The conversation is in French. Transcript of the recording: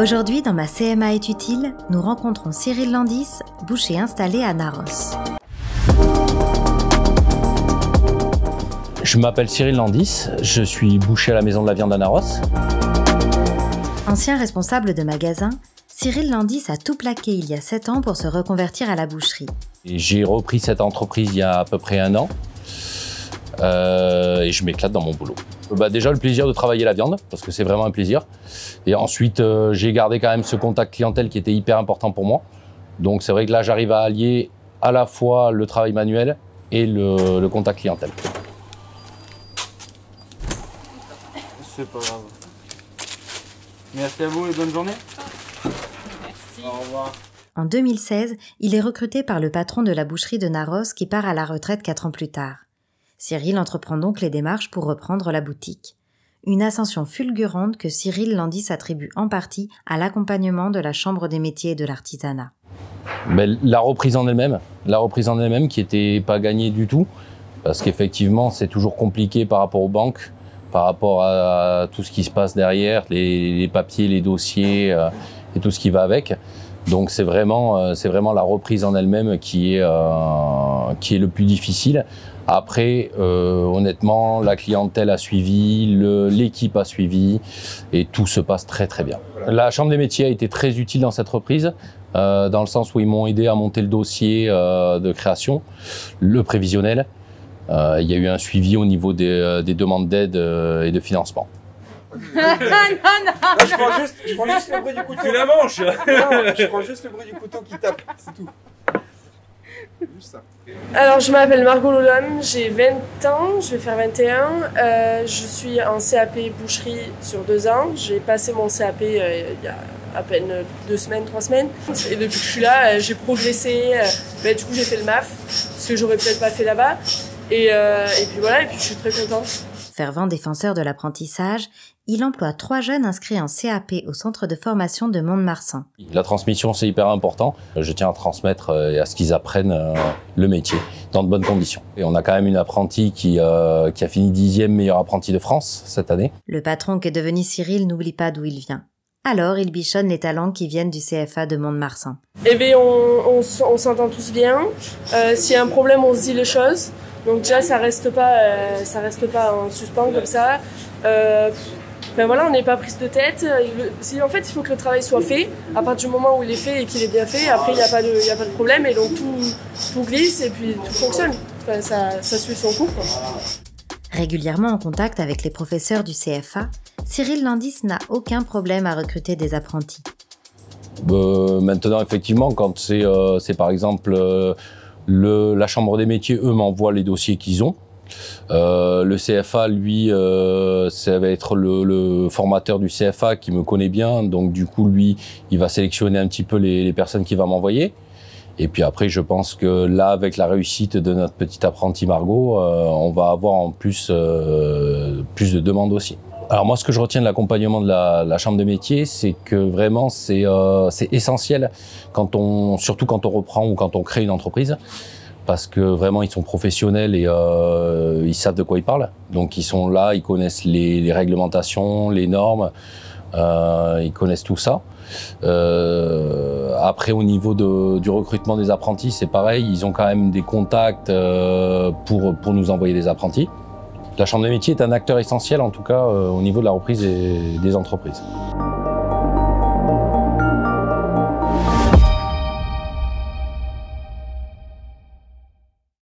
Aujourd'hui, dans ma CMA est utile, nous rencontrons Cyril Landis, boucher installé à Naros. Je m'appelle Cyril Landis, je suis boucher à la Maison de la Viande à Naros. Ancien responsable de magasin, Cyril Landis a tout plaqué il y a 7 ans pour se reconvertir à la boucherie. J'ai repris cette entreprise il y a à peu près un an euh, et je m'éclate dans mon boulot. Bah déjà le plaisir de travailler la viande, parce que c'est vraiment un plaisir. Et ensuite, euh, j'ai gardé quand même ce contact clientèle qui était hyper important pour moi. Donc c'est vrai que là, j'arrive à allier à la fois le travail manuel et le, le contact clientèle. C'est pas grave. Merci à vous et bonne journée. Merci. Au revoir. En 2016, il est recruté par le patron de la boucherie de Naros qui part à la retraite 4 ans plus tard. Cyril entreprend donc les démarches pour reprendre la boutique. Une ascension fulgurante que Cyril Landis attribue en partie à l'accompagnement de la Chambre des métiers et de l'artisanat. Mais la reprise en elle-même, la reprise en elle-même qui n'était pas gagnée du tout, parce qu'effectivement c'est toujours compliqué par rapport aux banques, par rapport à tout ce qui se passe derrière, les, papiers, les dossiers euh, et tout ce qui va avec. Donc c'est vraiment, euh, c'est vraiment la reprise en elle-même qui est, euh, qui est le plus difficile. Après, euh, honnêtement, la clientèle a suivi, l'équipe a suivi et tout se passe très très bien. La Chambre des métiers a été très utile dans cette reprise, dans le sens où ils m'ont aidé à monter le dossier de création, le prévisionnel. Il y a eu un suivi au niveau des, des demandes d'aide et de financement. Non, non, je, prends juste, je prends juste le bruit du couteau. Tu la manches Non, je prends juste le bruit du couteau qui tape, c'est tout. Juste ça. Alors, je m'appelle Margot Lolom, j'ai 20 ans, je vais faire 21. Euh, je suis en CAP boucherie sur deux ans. J'ai passé mon CAP euh, il y a à peine deux semaines, trois semaines. Et depuis que je suis là, euh, j'ai progressé. Euh, ben, du coup, j'ai fait le MAF, ce que j'aurais peut-être pas fait là-bas. Et, euh, et puis voilà, et puis je suis très contente. Fervent défenseur de l'apprentissage, il emploie trois jeunes inscrits en CAP au centre de formation de Mont-de-Marsan. La transmission, c'est hyper important. Je tiens à transmettre euh, et à ce qu'ils apprennent euh, le métier dans de bonnes conditions. Et on a quand même une apprentie qui, euh, qui a fini dixième meilleure apprentie de France cette année. Le patron qu'est devenu Cyril n'oublie pas d'où il vient. Alors, il bichonne les talents qui viennent du CFA de Mont-de-Marsan. Eh bien, on, on, s'entend tous bien. Euh, S'il y a un problème, on se dit les choses. Donc déjà, ça reste pas, euh, ça reste pas en suspens comme ça. Euh, ben voilà, on n'est pas prise de tête. Le- en fait, il faut que le travail soit fait. À partir du moment où il est fait et qu'il est bien fait, après, il n'y a, pas de- il y a pas de problème. Et donc, tout, tout glisse et puis tout fonctionne. Enfin, ça, ça suit son cours. quoi. Régulièrement en contact avec les professeurs du CFA, Cyril Landis n'a aucun problème à recruter des apprentis. Euh, maintenant, effectivement, quand c'est euh, c'est par exemple euh, la Chambre des métiers, eux m'envoient les dossiers qu'ils ont. Euh, le CFA, lui, euh, ça va être le, formateur du CFA qui me connaît bien, donc du coup, lui, il va sélectionner un petit peu les, personnes qu'il va m'envoyer. Et puis après, je pense que là, avec la réussite de notre petite apprentie Margot, euh, on va avoir en plus euh, plus de demandes aussi. Alors moi, ce que je retiens de l'accompagnement de la, la chambre des métiers, c'est que vraiment c'est euh, essentiel quand on, surtout quand on reprend ou quand on crée une entreprise, parce que vraiment ils sont professionnels et euh, ils savent de quoi ils parlent. Donc ils sont là, ils connaissent les, les réglementations, les normes, euh, ils connaissent tout ça. Euh, après, au niveau de, du recrutement des apprentis, c'est pareil. Ils ont quand même des contacts euh, pour, pour nous envoyer des apprentis. La Chambre des métiers est un acteur essentiel, en tout cas, euh, au niveau de la reprise des, des entreprises.